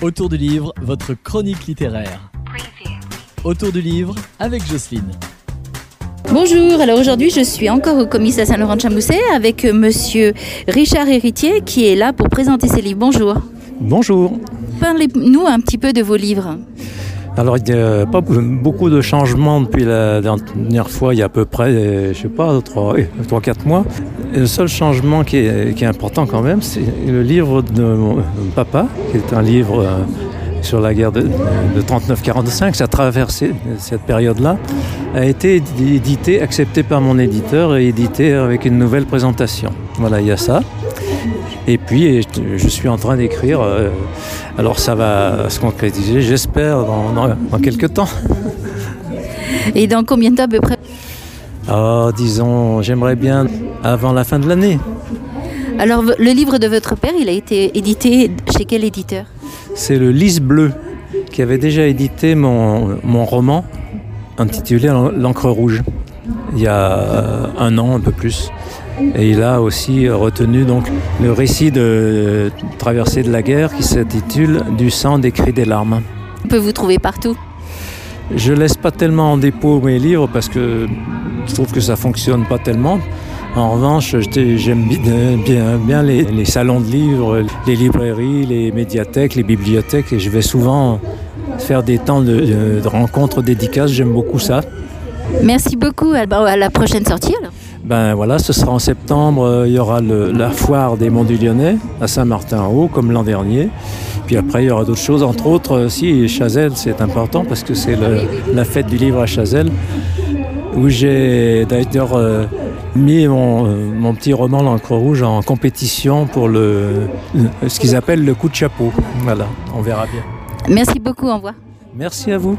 Autour du livre, votre chronique littéraire. Autour du livre avec Jocelyne. Bonjour, alors aujourd'hui je suis encore au commissariat Saint-Laurent de Chamousset avec euh, monsieur Richard Héritier qui est là pour présenter ses livres. Bonjour. Bonjour. Parlez-nous un petit peu de vos livres. Alors, il n'y a pas beaucoup de changements depuis la dernière fois, il y a à peu près, je sais pas, 3-4 mois. le seul changement qui est, important quand même, c'est le livre de mon papa, qui est un livre euh, sur la guerre de, 39-45, ça a traversé cette période-là, a été édité, accepté par mon éditeur et édité avec une nouvelle présentation. Voilà, il y a ça. Et puis, je suis en train d'écrire. Euh, alors, ça va se concrétiser, j'espère, dans, quelques temps. Et dans combien de temps à peu près? Oh, Disons, j'aimerais bien avant la fin de l'année. Alors, le livre de votre père, il a été édité chez quel éditeur? C'est le Lys Bleu, qui avait déjà édité mon, mon roman intitulé L'encre rouge, il y a un an, un peu plus. Et il a aussi retenu donc le récit de traversée de la guerre qui s'intitule Du sang, des cris, des larmes. On peut vous trouver partout Je laisse pas tellement en dépôt mes livres parce que je trouve que ça fonctionne pas tellement. En revanche, j'aime bien, bien, les, salons de livres, les librairies, les médiathèques, les bibliothèques, et je vais souvent faire des temps de, de rencontres dédicaces. J'aime beaucoup ça. Merci beaucoup. À la prochaine sortie alors. Ben voilà, ce sera en septembre, euh, il y aura la foire des Monts du Lyonnais à Saint-Martin-Haut, comme l'an dernier. Puis après, il y aura d'autres choses, entre autres, aussi euh, Chazelle, c'est important parce que c'est la fête du livre à Chazelle, où j'ai d'ailleurs euh, mis mon, petit roman L'encre rouge en compétition pour le, ce qu'ils appellent le coup de chapeau. Voilà, on verra bien. Merci beaucoup, au revoir. Merci à vous.